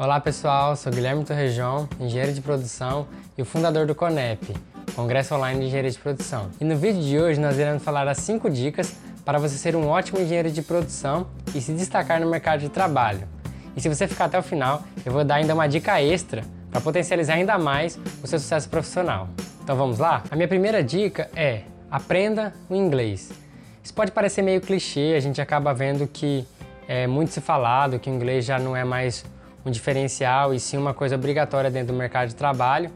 Olá pessoal, sou Guilherme Torrejão, engenheiro de produção e o fundador do CONEP, Congresso Online de Engenharia de Produção. E no vídeo de hoje nós iremos falar as 5 dicas para você ser um ótimo engenheiro de produção e se destacar no mercado de trabalho. E se você ficar até o final, eu vou dar ainda uma dica extra para potencializar ainda mais o seu sucesso profissional. Então vamos lá? A minha primeira dica é aprenda o inglês. Isso pode parecer meio clichê, a gente acaba vendo que é muito se falado, que o inglês já não é mais um diferencial e sim uma coisa obrigatória dentro do mercado de trabalho.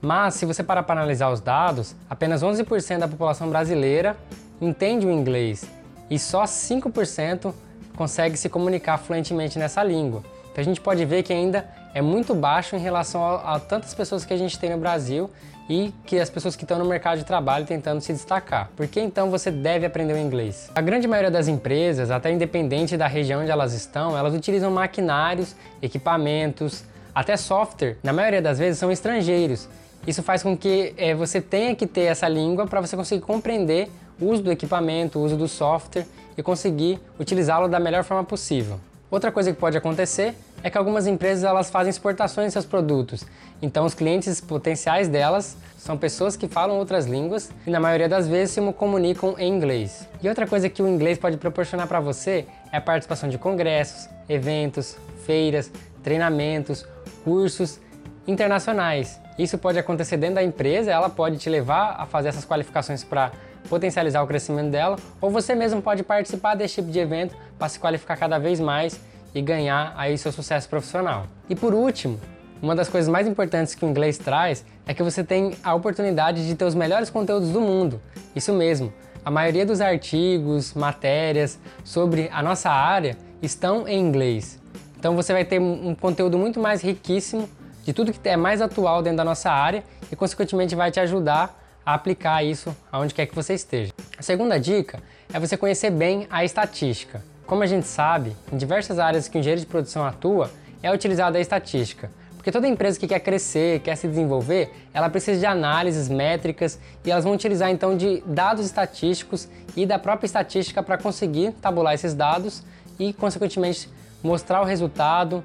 Mas se você parar para analisar os dados, apenas 11% da população brasileira entende o inglês e só 5% consegue se comunicar fluentemente nessa língua. Então a gente pode ver que ainda é muito baixo em relação a, a tantas pessoas que a gente tem no Brasil e que as pessoas que estão no mercado de trabalho tentando se destacar. Por que então você deve aprender o inglês? A grande maioria das empresas, até independente da região onde elas estão, elas utilizam maquinários, equipamentos, até software. Na maioria das vezes são estrangeiros. Isso faz com que é, você tenha que ter essa língua para você conseguir compreender o uso do equipamento, o uso do software e conseguir utilizá-lo da melhor forma possível. Outra coisa que pode acontecer é que algumas empresas elas fazem exportações de seus produtos. Então os clientes potenciais delas são pessoas que falam outras línguas e na maioria das vezes se comunicam em inglês. E outra coisa que o inglês pode proporcionar para você é a participação de congressos, eventos, feiras, treinamentos, cursos internacionais. Isso pode acontecer dentro da empresa, ela pode te levar a fazer essas qualificações para potencializar o crescimento dela, ou você mesmo pode participar desse tipo de evento para se qualificar cada vez mais e ganhar aí seu sucesso profissional. E por último, uma das coisas mais importantes que o inglês traz é que você tem a oportunidade de ter os melhores conteúdos do mundo. Isso mesmo, a maioria dos artigos, matérias sobre a nossa área estão em inglês. Então você vai ter um conteúdo muito mais riquíssimo de tudo que é mais atual dentro da nossa área e consequentemente vai te ajudar a aplicar isso aonde quer que você esteja. A segunda dica é você conhecer bem a estatística. Como a gente sabe, em diversas áreas que o engenheiro de produção atua, é utilizada a estatística. Porque toda empresa que quer crescer, quer se desenvolver, ela precisa de análises, métricas e elas vão utilizar então de dados estatísticos e da própria estatística para conseguir tabular esses dados e, consequentemente, mostrar o resultado,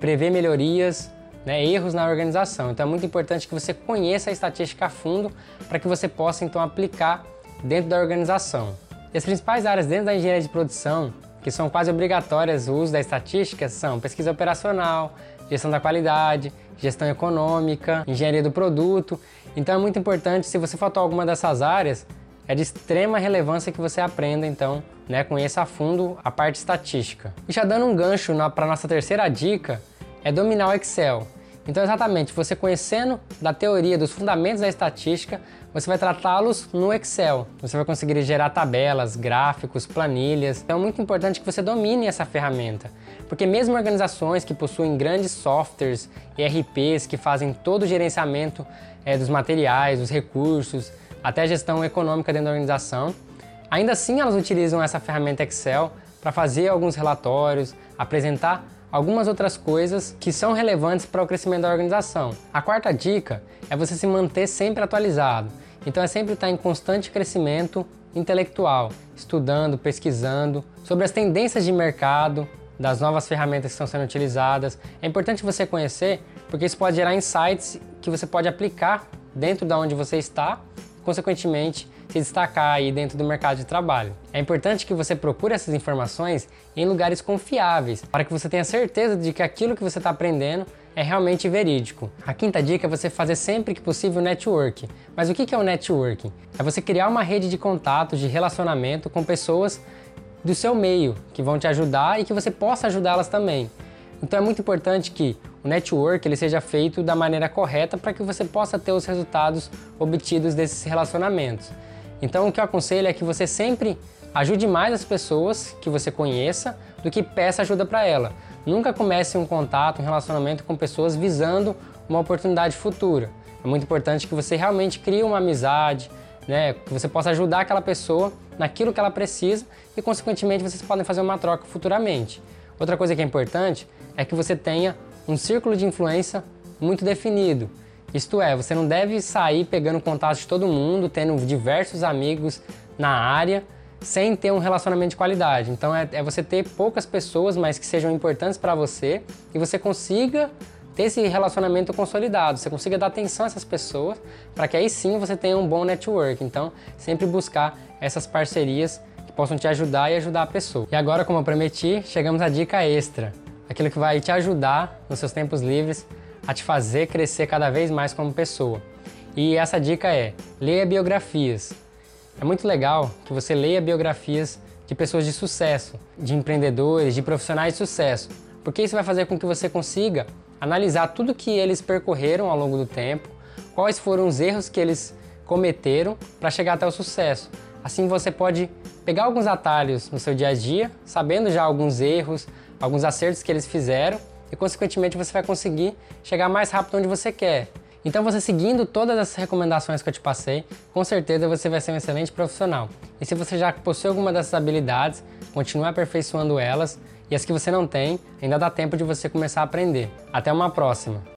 prever melhorias né, erros na organização. Então é muito importante que você conheça a estatística a fundo para que você possa então aplicar dentro da organização. E as principais áreas dentro da engenharia de produção, que são quase obrigatórias o uso da estatística, são pesquisa operacional, gestão da qualidade, gestão econômica, engenharia do produto. Então é muito importante, se você faltou alguma dessas áreas, é de extrema relevância que você aprenda, então, né, conheça a fundo a parte estatística. E já dando um gancho para nossa terceira dica, é dominar o Excel. Então, exatamente, você conhecendo da teoria, dos fundamentos da estatística, você vai tratá-los no Excel. Você vai conseguir gerar tabelas, gráficos, planilhas. Então, é muito importante que você domine essa ferramenta, porque mesmo organizações que possuem grandes softwares ERPs que fazem todo o gerenciamento é, dos materiais, dos recursos, até a gestão econômica dentro da organização, ainda assim elas utilizam essa ferramenta Excel para fazer alguns relatórios, apresentar algumas outras coisas que são relevantes para o crescimento da organização. A quarta dica é você se manter sempre atualizado. Então é sempre estar em constante crescimento intelectual, estudando, pesquisando sobre as tendências de mercado, das novas ferramentas que estão sendo utilizadas. É importante você conhecer, porque isso pode gerar insights que você pode aplicar dentro da de onde você está, consequentemente se destacar aí dentro do mercado de trabalho. É importante que você procure essas informações em lugares confiáveis, para que você tenha certeza de que aquilo que você está aprendendo é realmente verídico. A quinta dica é você fazer sempre que possível network. Mas o que é o networking? É você criar uma rede de contatos, de relacionamento com pessoas do seu meio, que vão te ajudar e que você possa ajudá-las também. Então é muito importante que o network ele seja feito da maneira correta para que você possa ter os resultados obtidos desses relacionamentos. Então o que eu aconselho é que você sempre ajude mais as pessoas que você conheça do que peça ajuda para ela. Nunca comece um contato, um relacionamento com pessoas visando uma oportunidade futura. É muito importante que você realmente crie uma amizade, né, que você possa ajudar aquela pessoa naquilo que ela precisa e, consequentemente, vocês podem fazer uma troca futuramente. Outra coisa que é importante é que você tenha um círculo de influência muito definido. Isto é, você não deve sair pegando contato de todo mundo, tendo diversos amigos na área, sem ter um relacionamento de qualidade. Então é, é você ter poucas pessoas, mas que sejam importantes para você e você consiga ter esse relacionamento consolidado, você consiga dar atenção a essas pessoas, para que aí sim você tenha um bom network. Então, sempre buscar essas parcerias que possam te ajudar e ajudar a pessoa. E agora, como eu prometi, chegamos à dica extra, aquilo que vai te ajudar nos seus tempos livres a te fazer crescer cada vez mais como pessoa. E essa dica é: leia biografias. É muito legal que você leia biografias de pessoas de sucesso, de empreendedores, de profissionais de sucesso, porque isso vai fazer com que você consiga analisar tudo que eles percorreram ao longo do tempo, quais foram os erros que eles cometeram para chegar até o sucesso. Assim você pode pegar alguns atalhos no seu dia a dia, sabendo já alguns erros, alguns acertos que eles fizeram e consequentemente você vai conseguir chegar mais rápido onde você quer. Então você seguindo todas as recomendações que eu te passei, com certeza você vai ser um excelente profissional. E se você já possui alguma dessas habilidades, continue aperfeiçoando elas e as que você não tem, ainda dá tempo de você começar a aprender. Até uma próxima!